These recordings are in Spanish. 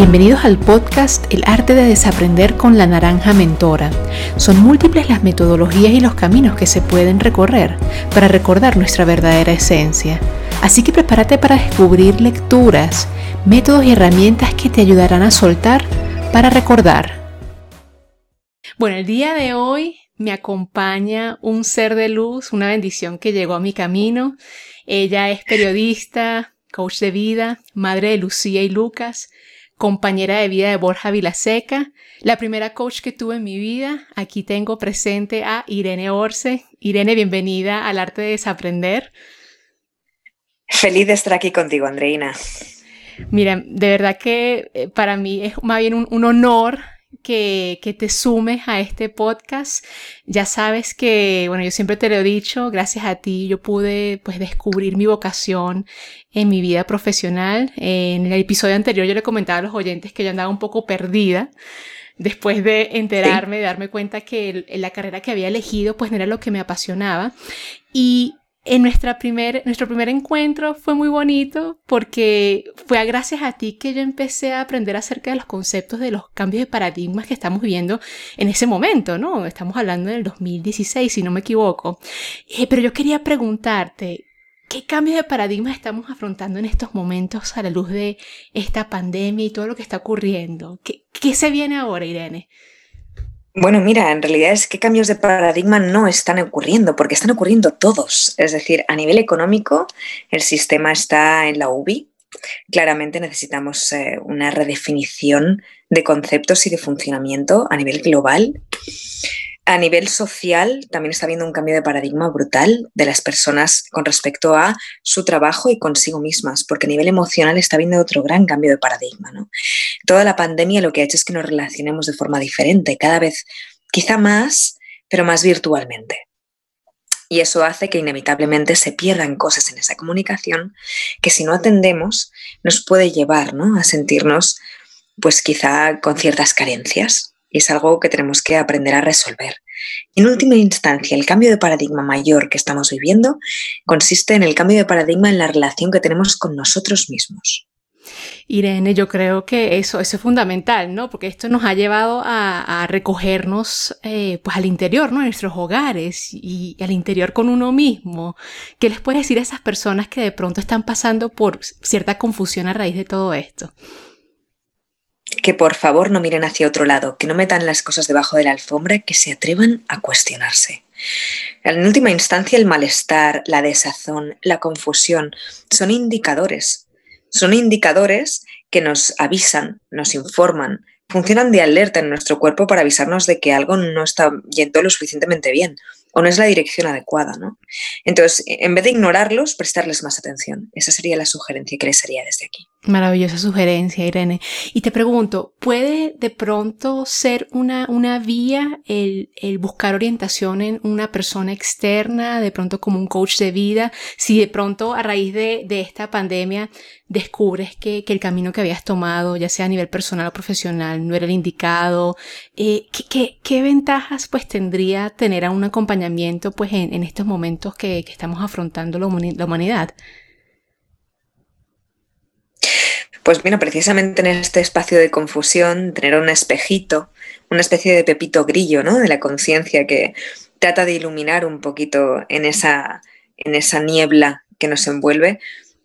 Bienvenidos al podcast El arte de desaprender con la naranja mentora. Son múltiples las metodologías y los caminos que se pueden recorrer para recordar nuestra verdadera esencia. Así que prepárate para descubrir lecturas, métodos y herramientas que te ayudarán a soltar para recordar. Bueno, el día de hoy me acompaña un ser de luz, una bendición que llegó a mi camino. Ella es periodista, coach de vida, madre de Lucía y Lucas, compañera de vida de Borja Vilaseca, la primera coach que tuve en mi vida. Aquí tengo presente a Irene Orce. Irene, bienvenida al arte de desaprender. Feliz de estar aquí contigo, Andreina. Mira, de verdad que eh, para mí es más bien un, honor que, que, te sumes a este podcast. Ya sabes que, bueno, yo siempre te lo he dicho, gracias a ti yo pude pues descubrir mi vocación en mi vida profesional. En el episodio anterior yo le comentaba a los oyentes que yo andaba un poco perdida después de enterarme, de darme cuenta que la carrera que había elegido pues no era lo que me apasionaba. Y en nuestra primer, nuestro primer encuentro fue muy bonito porque fue gracias a ti que yo empecé a aprender acerca de los conceptos de los cambios de paradigmas que estamos viviendo en ese momento, ¿no? Estamos hablando del 2016, si no me equivoco. Eh, pero yo quería preguntarte, ¿qué cambios de paradigmas estamos afrontando en estos momentos a la luz de esta pandemia y todo lo que está ocurriendo? ¿Qué, qué se viene ahora, Irene? Bueno, mira, en realidad es que cambios de paradigma no están ocurriendo, porque están ocurriendo todos. Es decir, a nivel económico, el sistema está en la UBI. Claramente necesitamos eh, una redefinición de conceptos y de funcionamiento a nivel global. A nivel social también está habiendo un cambio de paradigma brutal de las personas con respecto a su trabajo y consigo mismas, porque a nivel emocional está habiendo otro gran cambio de paradigma. ¿no? Toda la pandemia lo que ha hecho es que nos relacionemos de forma diferente, cada vez quizá más, pero más virtualmente. Y eso hace que inevitablemente se pierdan cosas en esa comunicación que si no atendemos nos puede llevar ¿no? a sentirnos pues quizá con ciertas carencias y es algo que tenemos que aprender a resolver. En última instancia, el cambio de paradigma mayor que estamos viviendo consiste en el cambio de paradigma en la relación que tenemos con nosotros mismos. Irene, yo creo que eso, es fundamental, ¿no? Porque esto nos ha llevado a, recogernos eh, pues al interior, ¿no? En nuestros hogares y, y, al interior con uno mismo. ¿Qué les puedes decir a esas personas que de pronto están pasando por cierta confusión a raíz de todo esto? Que por favor no miren hacia otro lado, que no metan las cosas debajo de la alfombra, que se atrevan a cuestionarse. En última instancia, el malestar, la desazón, la confusión son indicadores. Son indicadores que nos avisan, nos informan, funcionan de alerta en nuestro cuerpo para avisarnos de que algo no está yendo lo suficientemente bien o no es la dirección adecuada, ¿no? Entonces, en vez de ignorarlos, prestarles más atención. Esa sería la sugerencia que les haría desde aquí. Maravillosa sugerencia, Irene. Y te pregunto, ¿puede de pronto ser una, una vía el, el, buscar orientación en una persona externa, de pronto como un coach de vida, si de pronto a raíz de, de esta pandemia descubres que, que, el camino que habías tomado, ya sea a nivel personal o profesional, no era el indicado? Eh, ¿qué, qué, qué, ventajas pues tendría tener a un acompañamiento pues en, en estos momentos que, que estamos afrontando la humanidad? Pues bueno, precisamente en este espacio de confusión, tener un espejito, una especie de pepito grillo, ¿no? De la conciencia que trata de iluminar un poquito en esa, en esa niebla que nos envuelve,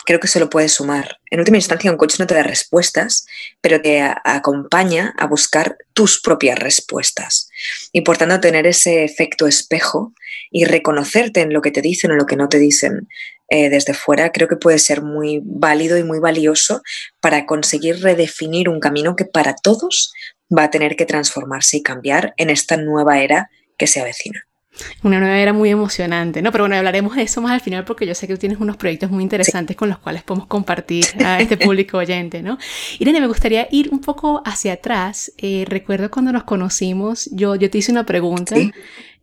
creo que se lo puede sumar. En última instancia, un coach no te da respuestas, pero te acompaña a buscar tus propias respuestas. Y por tanto, tener ese efecto espejo y reconocerte en lo que te dicen o lo que no te dicen eh, desde fuera, creo que puede ser muy válido y muy valioso para conseguir redefinir un camino que para todos va a tener que transformarse y cambiar en esta nueva era que se avecina. Una nueva era muy emocionante, ¿no? Pero bueno, hablaremos de eso más al final porque yo sé que tú tienes unos proyectos muy interesantes con los cuales podemos compartir a este público oyente, ¿no? Irene, me gustaría ir un poco hacia atrás. Eh, recuerdo cuando nos conocimos, yo, yo te hice una pregunta. Y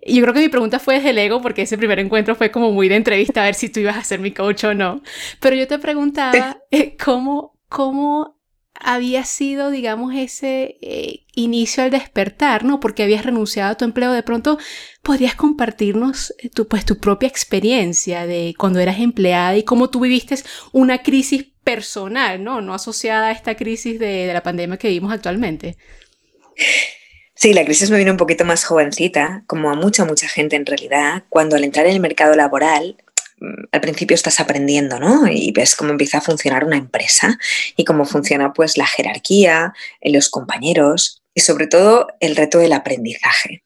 yo creo que mi pregunta fue desde el ego, porque ese primer encuentro fue como muy de entrevista a ver si tú ibas a ser mi coach o no. Pero yo te preguntaba eh, cómo, cómo había sido, digamos, ese eh, inicio al despertar, ¿no? Porque habías renunciado a tu empleo. De pronto, ¿podrías compartirnos eh, tu, pues, tu propia experiencia de cuando eras empleada y cómo tú viviste una crisis personal, ¿no? No asociada a esta crisis de, de la pandemia que vivimos actualmente. Sí, la crisis me vino un poquito más jovencita, como a mucha, mucha gente en realidad, cuando al entrar en el mercado laboral, mm, al principio estás aprendiendo, ¿no? Y ves cómo empieza a funcionar una empresa y cómo funciona pues la jerarquía, los compañeros y sobre todo el reto del aprendizaje.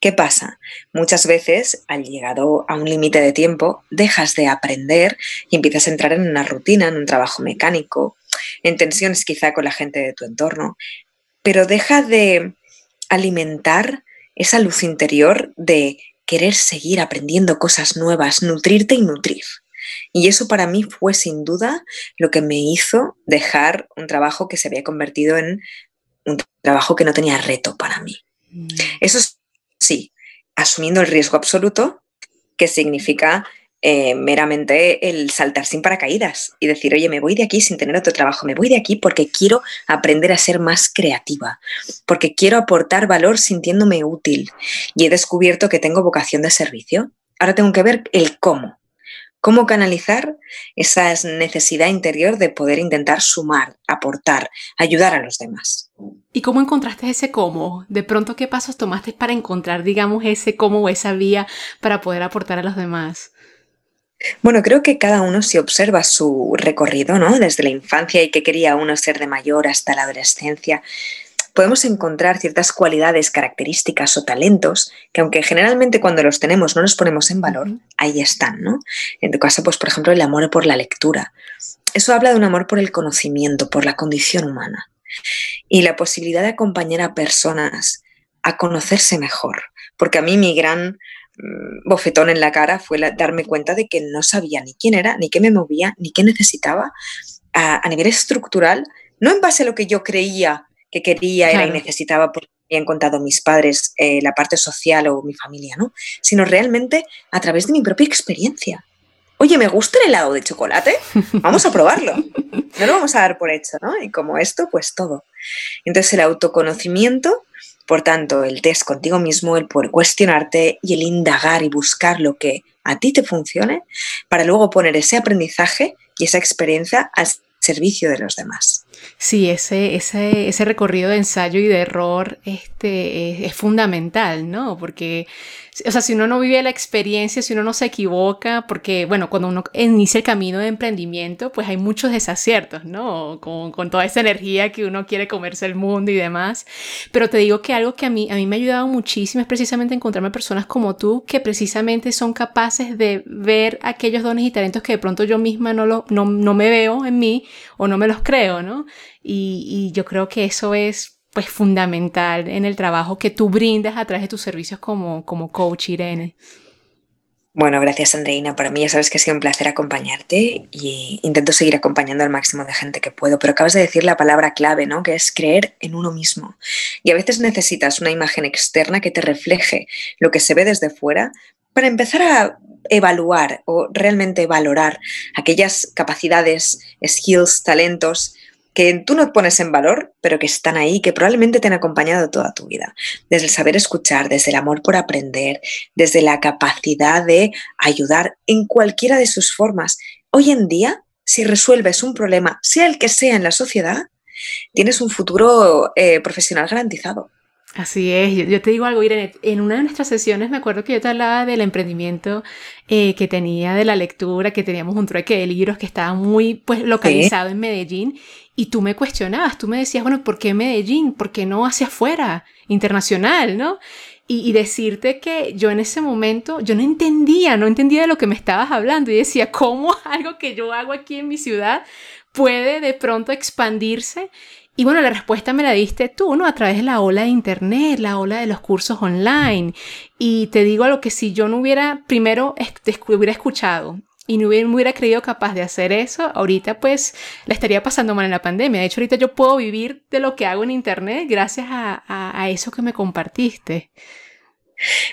¿Qué pasa? Muchas veces, al llegado a un límite de tiempo, dejas de aprender y empiezas a entrar en una rutina, en un trabajo mecánico, en tensiones quizá con la gente de tu entorno, pero deja de alimentar esa luz interior de querer seguir aprendiendo cosas nuevas, nutrirte y nutrir. Y eso para mí fue sin duda lo que me hizo dejar un trabajo que se había convertido en un trabajo que no tenía reto para mí. Mm. Eso sí, asumiendo el riesgo absoluto, que significa eh, meramente el saltar sin paracaídas y decir, oye, me voy de aquí sin tener otro trabajo, me voy de aquí porque quiero aprender a ser más creativa, porque quiero aportar valor sintiéndome útil y he descubierto que tengo vocación de servicio. Ahora tengo que ver el cómo, cómo canalizar esa necesidad interior de poder intentar sumar, aportar, ayudar a los demás. ¿Y cómo encontraste ese cómo? De pronto, ¿qué pasos tomaste para encontrar, digamos, ese cómo o esa vía para poder aportar a los demás? Bueno, creo que cada uno si observa su recorrido, ¿no? Desde la infancia y que quería uno ser de mayor hasta la adolescencia, podemos encontrar ciertas cualidades, características o talentos que aunque generalmente cuando los tenemos no los ponemos en valor, ahí están, ¿no? En tu caso, pues por ejemplo, el amor por la lectura. Eso habla de un amor por el conocimiento, por la condición humana. Y la posibilidad de acompañar a personas a conocerse mejor. Porque a mí mi gran bofetón en la cara fue darme cuenta de que no sabía ni quién era, ni qué me movía, ni qué necesitaba a, nivel estructural, no en base a lo que yo creía que quería, era y necesitaba porque habían contado mis padres eh, la parte social o mi familia, ¿no? Sino realmente a través de mi propia experiencia. Oye, ¿me gusta el helado de chocolate? Vamos a probarlo. No lo vamos a dar por hecho, ¿no? Y como esto, pues todo. Entonces el autoconocimiento por tanto, el test contigo mismo, el poder cuestionarte y el indagar y buscar lo que a ti te funcione para luego poner ese aprendizaje y esa experiencia al servicio de los demás. Sí, ese, ese, ese recorrido de ensayo y de error este, es fundamental, ¿no? Porque o sea, si uno no vive la experiencia, si uno no se equivoca, porque, bueno, cuando uno inicia el camino de emprendimiento, pues hay muchos desaciertos, ¿no? Con, con toda esa energía que uno quiere comerse el mundo y demás. Pero te digo que algo que a mí, a mí me ha ayudado muchísimo es precisamente encontrarme personas como tú que precisamente son capaces de ver aquellos dones y talentos que de pronto yo misma no, lo, no, no me veo en mí o no me los creo, ¿no? Y, yo creo que eso es pues fundamental en el trabajo que tú brindas a través de tus servicios como, como coach, Irene. Bueno, gracias Andreina. Para mí ya sabes que ha sido un placer acompañarte y intento seguir acompañando al máximo de gente que puedo, pero acabas de decir la palabra clave, ¿no? Que es creer en uno mismo. Y a veces necesitas una imagen externa que te refleje lo que se ve desde fuera para empezar a evaluar o realmente valorar aquellas capacidades, skills, talentos que tú no pones en valor, pero que están ahí, que probablemente te han acompañado toda tu vida. Desde el saber escuchar, desde el amor por aprender, desde la capacidad de ayudar en cualquiera de sus formas. Hoy en día, si resuelves un problema, sea el que sea en la sociedad, tienes un futuro eh, profesional garantizado. Así es, yo, te digo algo, Irene, en una de nuestras sesiones me acuerdo que yo te hablaba del emprendimiento eh, que tenía, de la lectura, que teníamos un trueque de libros que estaba muy pues localizado en Medellín y tú me cuestionabas, tú me decías, bueno, ¿por qué Medellín? ¿Por qué no hacia afuera, internacional, no? Y, y, decirte que yo en ese momento, yo no entendía, no entendía de lo que me estabas hablando y decía, ¿cómo algo que yo hago aquí en mi ciudad puede de pronto expandirse y bueno, la respuesta me la diste tú, ¿no? A través de la ola de Internet, la ola de los cursos online. Y te digo lo que si yo no hubiera primero hubiera escuchado y no hubiera, creído capaz de hacer eso, ahorita pues la estaría pasando mal en la pandemia. De hecho, ahorita yo puedo vivir de lo que hago en Internet gracias a, eso que me compartiste.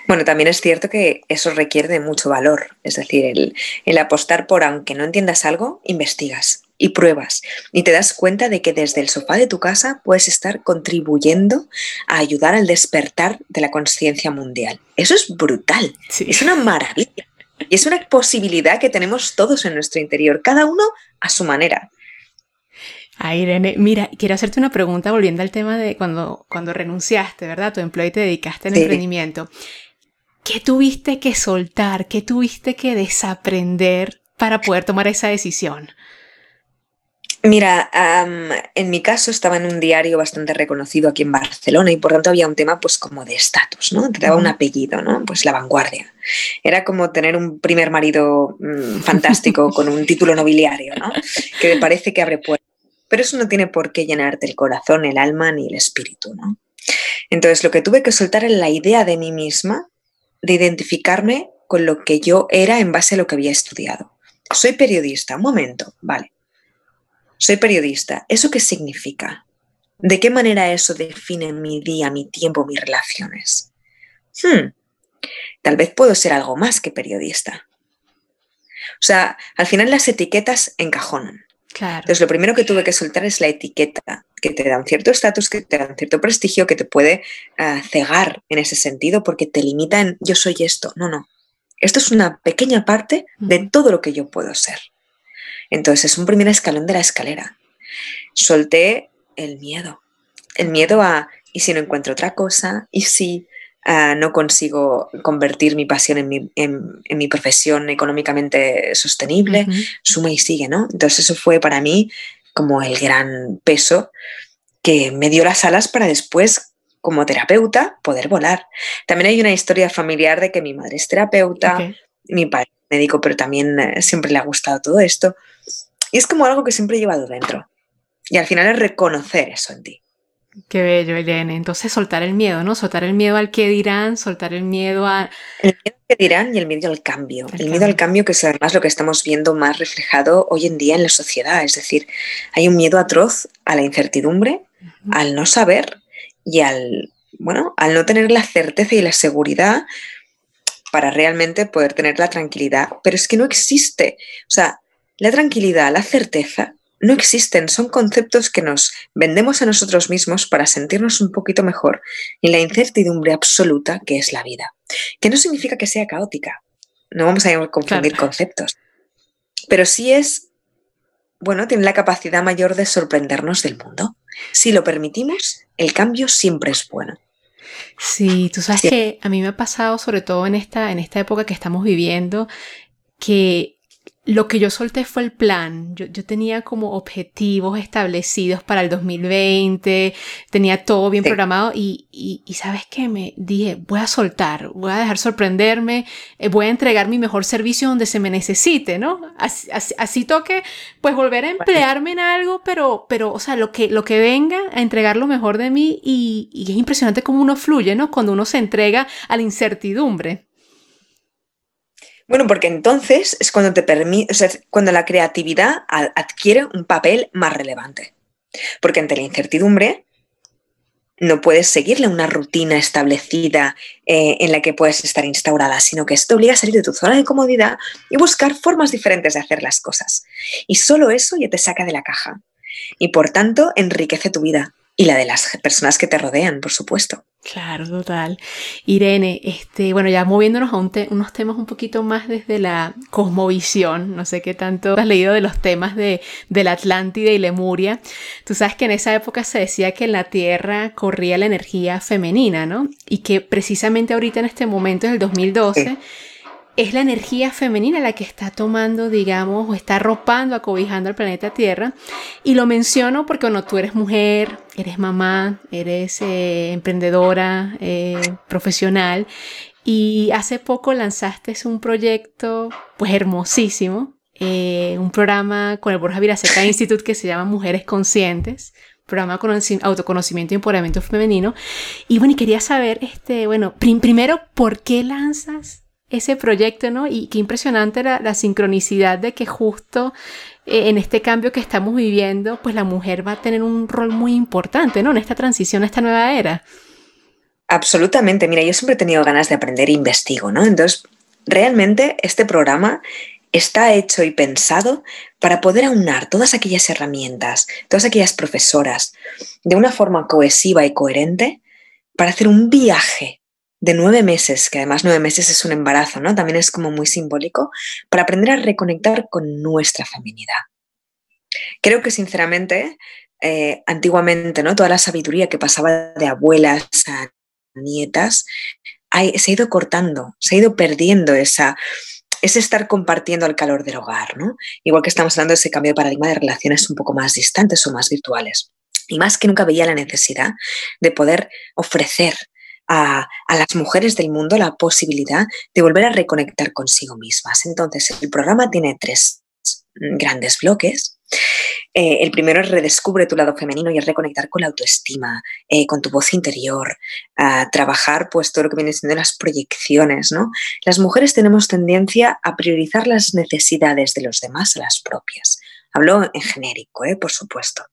Bueno, también es cierto que eso requiere de mucho valor, es decir, el, apostar por, aunque no entiendas algo, investigas y pruebas y te das cuenta de que desde el sofá de tu casa puedes estar contribuyendo a ayudar al despertar de la conciencia mundial. Eso es brutal, es una maravilla y es una posibilidad que tenemos todos en nuestro interior, cada uno a su manera. Irene, mira, quiero hacerte una pregunta volviendo al tema de cuando, cuando renunciaste, ¿verdad? Tu empleo y te dedicaste al emprendimiento. ¿Qué tuviste que soltar? ¿Qué tuviste que desaprender para poder tomar esa decisión? Mira, en mi caso estaba en un diario bastante reconocido aquí en Barcelona y por tanto había un tema pues como de estatus, ¿no? Te daba un apellido, ¿no? Pues la vanguardia. Era como tener un primer marido mm, fantástico con un título nobiliario, ¿no? Que parece que abre puertas. Pero eso no tiene por qué llenarte el corazón, el alma ni el espíritu, ¿no? Entonces lo que tuve que soltar es la idea de mí misma de identificarme con lo que yo era en base a lo que había estudiado. Soy periodista, un momento, vale soy periodista. ¿Eso qué significa? ¿De qué manera eso define mi día, mi tiempo, mis relaciones? Hmm, tal vez puedo ser algo más que periodista. O sea, al final las etiquetas encajonan. Claro. Entonces, lo primero que tuve que soltar es la etiqueta, que te da un cierto estatus, que te da un cierto prestigio, que te puede ah, cegar en ese sentido porque te limita en yo soy esto. No, no. Esto es una pequeña parte de todo lo que yo puedo ser. Entonces es un primer escalón de la escalera. Solté el miedo, el miedo a, ¿y si no encuentro otra cosa? ¿Y si ah, no consigo convertir mi pasión en mi, profesión económicamente sostenible? Suma y sigue, ¿no? Entonces eso fue para mí como el gran peso que me dio las alas para después como terapeuta poder volar. También hay una historia familiar de que mi madre es terapeuta, mi padre es médico, pero también eh, siempre le ha gustado todo esto. Y es como algo que siempre he llevado dentro. Y al final es reconocer eso en ti. Qué bello, Elena. Entonces soltar el miedo, ¿no? Soltar el miedo al que dirán, soltar el miedo a... El miedo al que dirán y el miedo al cambio. El, miedo al cambio que es además lo que estamos viendo más reflejado hoy en día en la sociedad. Es decir, hay un miedo atroz a la incertidumbre, al no saber y al, bueno, al no tener la certeza y la seguridad para realmente poder tener la tranquilidad. Pero es que no existe. O sea, la tranquilidad, la certeza, no existen, son conceptos que nos vendemos a nosotros mismos para sentirnos un poquito mejor en la incertidumbre absoluta que es la vida. Que no significa que sea caótica, no vamos a confundir conceptos, pero sí es, bueno, tiene la capacidad mayor de sorprendernos del mundo. Si lo permitimos, el cambio siempre es bueno. Sí, tú sabes que a mí me ha pasado, sobre todo en esta, en esta época que estamos viviendo, que lo que yo solté fue el plan. Yo, tenía como objetivos establecidos para el 2020, tenía todo bien programado y, y, sabes qué, me dije, voy a soltar, voy a dejar sorprenderme, eh, voy a entregar mi mejor servicio donde se me necesite, ¿no? Así, toque, pues volver a emplearme en algo, pero, pero, o sea, lo que, lo que venga a entregar lo mejor de mí y, y es impresionante cómo uno fluye, ¿no? Cuando uno se entrega a la incertidumbre. Bueno, porque entonces es cuando te permite, cuando la creatividad adquiere un papel más relevante. Porque ante la incertidumbre no puedes seguirle una rutina establecida eh, en la que puedes estar instaurada, sino que esto obliga a salir de tu zona de comodidad y buscar formas diferentes de hacer las cosas. Y solo eso ya te saca de la caja. Y por tanto enriquece tu vida y la de las personas que te rodean, por supuesto. Claro, total. Irene, este, bueno, ya moviéndonos a unos temas un poquito más desde la cosmovisión, no sé qué tanto has leído de los temas de, de la Atlántida y Lemuria. Tú sabes que en esa época se decía que en la Tierra corría la energía femenina, ¿no? Y que precisamente ahorita en este momento, en el 2012, es la energía femenina la que está tomando, digamos, o está arropando, acobijando al planeta Tierra. Y lo menciono porque, bueno, tú eres mujer, eres mamá, eres eh, emprendedora, eh, profesional. Y hace poco lanzaste un proyecto, pues hermosísimo, eh, un programa con el Borja Viraseca Institute que se llama Mujeres Conscientes, programa de autoconocimiento y empoderamiento femenino. Y bueno, y quería saber, este, bueno, primero, ¿por qué lanzas ese proyecto, ¿no? Y qué impresionante la, sincronicidad de que justo eh, en este cambio que estamos viviendo, pues la mujer va a tener un rol muy importante, ¿no? En esta transición a esta nueva era. Absolutamente. Mira, yo siempre he tenido ganas de aprender e investigo, ¿no? Entonces, realmente este programa está hecho y pensado para poder aunar todas aquellas herramientas, todas aquellas profesoras, de una forma cohesiva y coherente, para hacer un viaje de nueve meses, que además nueve meses es un embarazo, ¿no? También es como muy simbólico, para aprender a reconectar con nuestra feminidad. Creo que sinceramente, eh, antiguamente, ¿no? Toda la sabiduría que pasaba de abuelas a nietas se ha ido cortando, se ha ido perdiendo esa, ese estar compartiendo el calor del hogar, ¿no? Igual que estamos hablando de ese cambio de paradigma de relaciones un poco más distantes o más virtuales. Y más que nunca veía la necesidad de poder ofrecer a, las mujeres del mundo la posibilidad de volver a reconectar consigo mismas. Entonces, el programa tiene tres grandes bloques. Eh, el primero es redescubre tu lado femenino y es reconectar con la autoestima, eh, con tu voz interior, a trabajar pues todo lo que viene siendo las proyecciones, ¿no? Las mujeres tenemos tendencia a priorizar las necesidades de los demás a las propias. Hablo en genérico, ¿eh? por supuesto.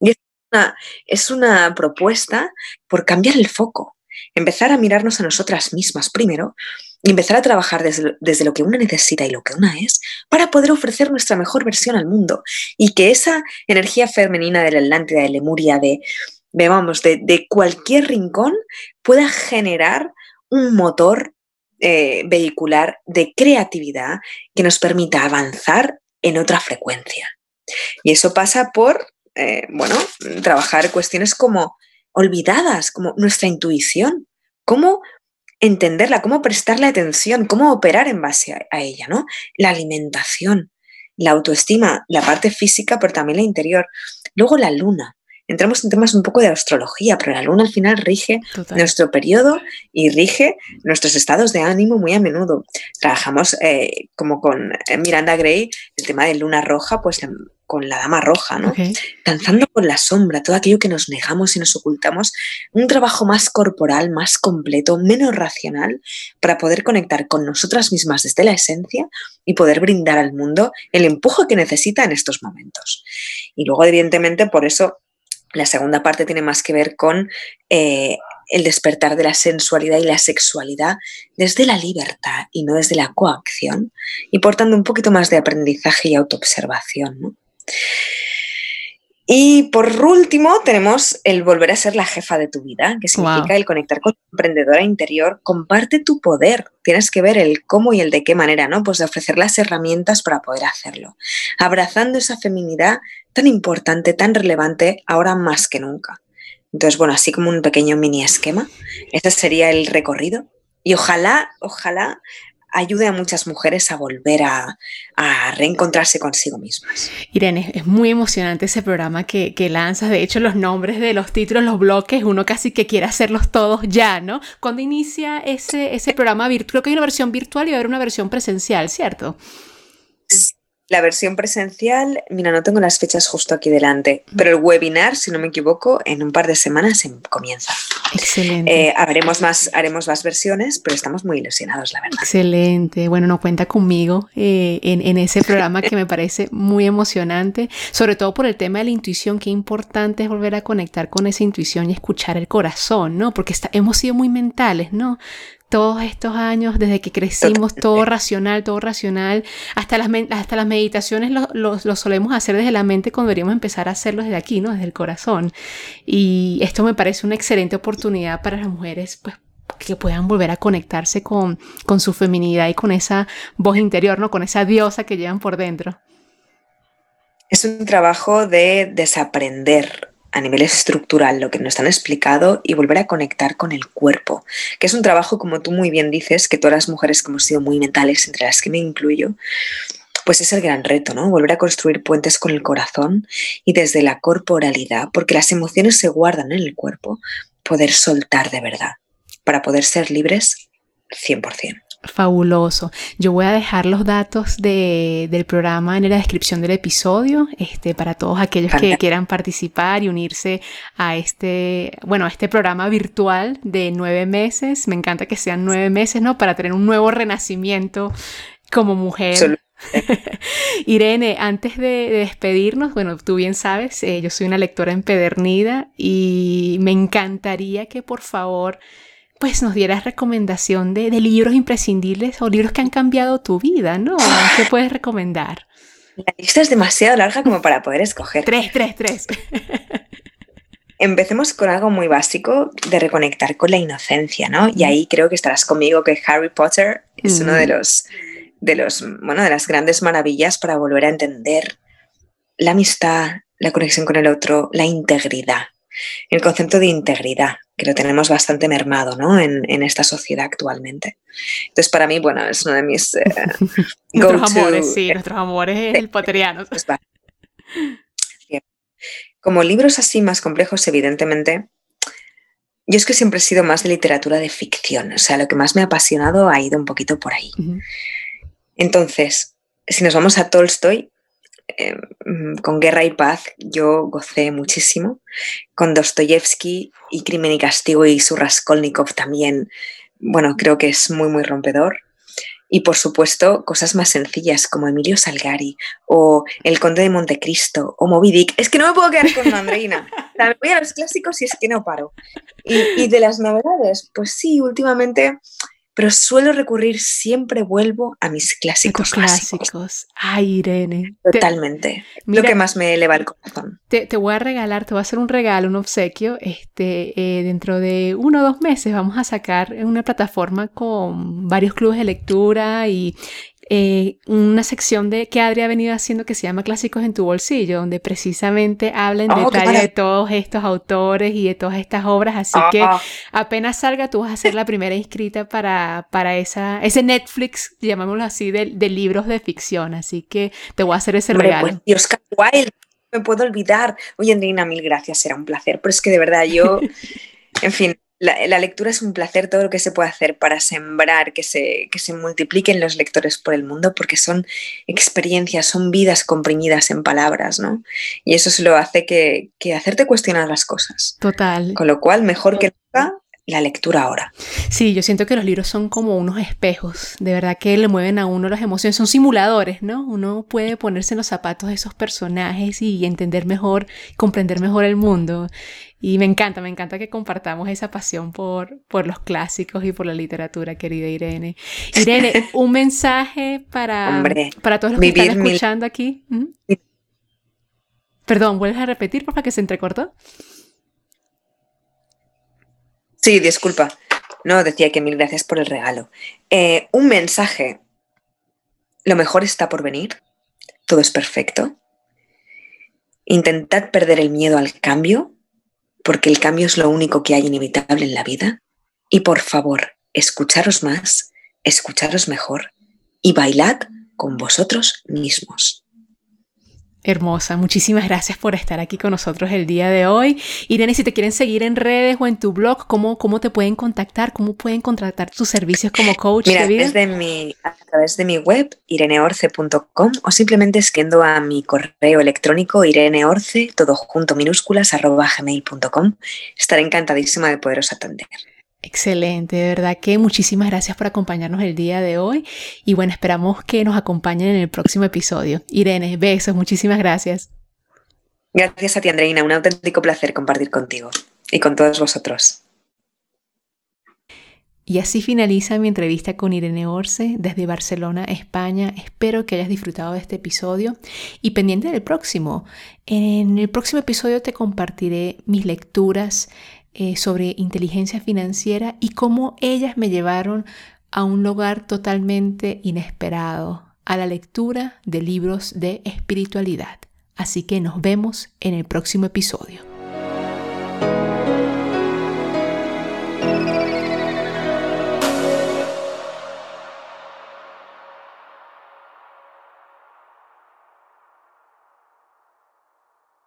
Y es una, es una propuesta por cambiar el foco, empezar a mirarnos a nosotras mismas primero y empezar a trabajar desde, lo que una necesita y lo que una es para poder ofrecer nuestra mejor versión al mundo y que esa energía femenina de la Atlántida, de Lemuria, de, de, de, cualquier rincón pueda generar un motor eh, vehicular de creatividad que nos permita avanzar en otra frecuencia. Y eso pasa por, eh, bueno, trabajar cuestiones como olvidadas, como nuestra intuición, cómo entenderla, cómo prestarle atención, cómo operar en base a, ella, ¿no? La alimentación, la autoestima, la parte física, pero también la interior. Luego la luna. Entramos en temas un poco de astrología, pero la luna al final rige nuestro periodo y rige nuestros estados de ánimo muy a menudo. Trabajamos eh, como con eh, Miranda Gray, el tema de luna roja, pues con la dama roja, ¿no? Danzando con la sombra, todo aquello que nos negamos y nos ocultamos, un trabajo más corporal, más completo, menos racional, para poder conectar con nosotras mismas desde la esencia y poder brindar al mundo el empuje que necesita en estos momentos. Y luego, evidentemente, por eso la segunda parte tiene más que ver con eh, el despertar de la sensualidad y la sexualidad desde la libertad y no desde la coacción, y portando un poquito más de aprendizaje y autoobservación. ¿no? Y por último, tenemos el volver a ser la jefa de tu vida, que significa el conectar con tu emprendedora interior. Comparte tu poder. Tienes que ver el cómo y el de qué manera, ¿no? Pues de ofrecer las herramientas para poder hacerlo. Abrazando esa feminidad tan importante, tan relevante, ahora más que nunca. Entonces, bueno, así como un pequeño mini esquema, ese sería el recorrido. Y ojalá, ojalá ayude a muchas mujeres a volver a, reencontrarse consigo mismas. Irene, es muy emocionante ese programa que, lanzas. De hecho, los nombres de los títulos, los bloques, uno casi que quiere hacerlos todos ya, ¿no? Cuando inicia ese, ese programa virtual, creo que hay una versión virtual y va a haber una versión presencial, ¿cierto? La versión presencial, mira, no tengo las fechas justo aquí delante, pero el webinar, si no me equivoco, en un par de semanas comienza. Excelente. Eh, haremos, más, haremos más versiones, pero estamos muy ilusionados, la verdad. Excelente. Bueno, no cuenta conmigo eh, en, ese programa que me parece muy emocionante, sobre todo por el tema de la intuición, qué importante es volver a conectar con esa intuición y escuchar el corazón, ¿no? Porque hemos sido muy mentales, ¿no? Todos estos años, desde que crecimos, todo racional, todo racional, hasta las, hasta las meditaciones lo, solemos hacer desde la mente cuando deberíamos empezar a hacerlo desde aquí, ¿no? Desde el corazón. Y esto me parece una excelente oportunidad para las mujeres, pues que puedan volver a conectarse con, con su feminidad y con esa voz interior, ¿no? Con esa diosa que llevan por dentro. Es un trabajo de desaprender a nivel estructural lo que nos han explicado y volver a conectar con el cuerpo, que es un trabajo, como tú muy bien dices, que todas las mujeres que hemos sido muy mentales, entre las que me incluyo, pues es el gran reto, ¿no? Volver a construir puentes con el corazón y desde la corporalidad, porque las emociones se guardan en el cuerpo, poder soltar de verdad, para poder ser libres 100%. Fabuloso. Yo voy a dejar los datos del programa en la descripción del episodio, este, para todos aquellos que quieran participar y unirse a este, bueno, a este programa virtual de nueve meses. Me encanta que sean nueve meses, ¿no? Para tener un nuevo renacimiento como mujer. Irene, antes de, despedirnos, bueno, tú bien sabes, eh, yo soy una lectora empedernida y me encantaría que por favor pues nos dieras recomendación de, libros imprescindibles o libros que han cambiado tu vida, ¿no? ¿Qué puedes recomendar? La lista es demasiado larga como para poder escoger. Tres, tres, tres. Empecemos con algo muy básico de reconectar con la inocencia, ¿no? Y ahí creo que estarás conmigo que Harry Potter es uno de los, de los, bueno, de las grandes maravillas para volver a entender la amistad, la conexión con el otro, la integridad. El concepto de integridad, que lo tenemos bastante mermado ¿no? en, esta sociedad actualmente. Entonces, para mí, bueno, es uno de mis... Eh, nuestros amores, sí, nuestros amores es el poteriano. Pues Como libros así más complejos, evidentemente, yo es que siempre he sido más de literatura de ficción, o sea, lo que más me ha apasionado ha ido un poquito por ahí. Entonces, si nos vamos a Tolstoy, em, con Guerra y Paz yo gocé muchísimo. Con Dostoyevsky y Crimen y Castigo y su Raskolnikov también, bueno, creo que es muy, muy rompedor. Y por supuesto, cosas más sencillas como Emilio Salgari o El Conde de Montecristo o Moby Dick. Es que no me puedo quedar con Andreina. voy a los clásicos y es que no paro. Y, y de las novedades, pues sí, últimamente pero suelo recurrir, siempre vuelvo a mis clásicos. clásicos. Ay, Irene. Totalmente. lo que más me eleva el corazón. Te, voy a regalar, te voy a hacer un regalo, un obsequio. Este, eh, dentro de uno o dos meses vamos a sacar una plataforma con varios clubes de lectura y eh, una sección de que Adri ha venido haciendo que se llama Clásicos en tu bolsillo, donde precisamente habla en oh, detalle de todos estos autores y de todas estas obras. Así que apenas salga, tú vas a ser la primera inscrita para, para esa, ese Netflix, llamémoslo así, de, libros de ficción. Así que te voy a hacer ese regalo. Pues, Dios, me puedo olvidar. Oye, Andrina, mil gracias, será un placer. Pero es que de verdad yo, en fin, la, lectura es un placer, todo lo que se puede hacer para sembrar, que se, que se multipliquen los lectores por el mundo, porque son experiencias, son vidas comprimidas en palabras, ¿no? Y eso se lo hace que, que hacerte cuestionar las cosas. Total. Con lo cual, mejor que nunca, la lectura ahora. Sí, yo siento que los libros son como unos espejos, de verdad que le mueven a uno las emociones, son simuladores, ¿no? Uno puede ponerse en los zapatos de esos personajes y entender mejor, comprender mejor el mundo. Y me encanta, me encanta que compartamos esa pasión por, por los clásicos y por la literatura, querida Irene. Irene, un mensaje para, para todos los que están escuchando aquí. ¿Mm? Perdón, ¿vuelves a repetir, por favor, que se entrecortó? Sí, disculpa. No, decía que mil gracias por el regalo. Eh, un mensaje. Lo mejor está por venir. Todo es perfecto. Intentad perder el miedo al cambio porque el cambio es lo único que hay inevitable en la vida. Y por favor, escucharos más, escucharos mejor y bailad con vosotros mismos. Hermosa, muchísimas gracias por estar aquí con nosotros el día de hoy. Irene, si te quieren seguir en redes o en tu blog, ¿cómo, cómo te pueden contactar? ¿Cómo pueden contratar tus servicios como coach de vida? Desde mi, a través de mi web, ireneorce.com o simplemente escribiendo a mi correo electrónico ireneorce, todo junto minúsculas, arroba gmail.com. Estaré encantadísima de poderos atender. Excelente, de verdad que muchísimas gracias por acompañarnos el día de hoy y bueno, esperamos que nos acompañen en el próximo episodio. Irene, besos, muchísimas gracias. Gracias a ti, Andreina, un auténtico placer compartir contigo y con todos vosotros. Y así finaliza mi entrevista con Irene Orce desde Barcelona, España. Espero que hayas disfrutado de este episodio y pendiente del próximo. En el próximo episodio te compartiré mis lecturas eh, sobre inteligencia financiera y cómo ellas me llevaron a un lugar totalmente inesperado, a la lectura de libros de espiritualidad. Así que nos vemos en el próximo episodio.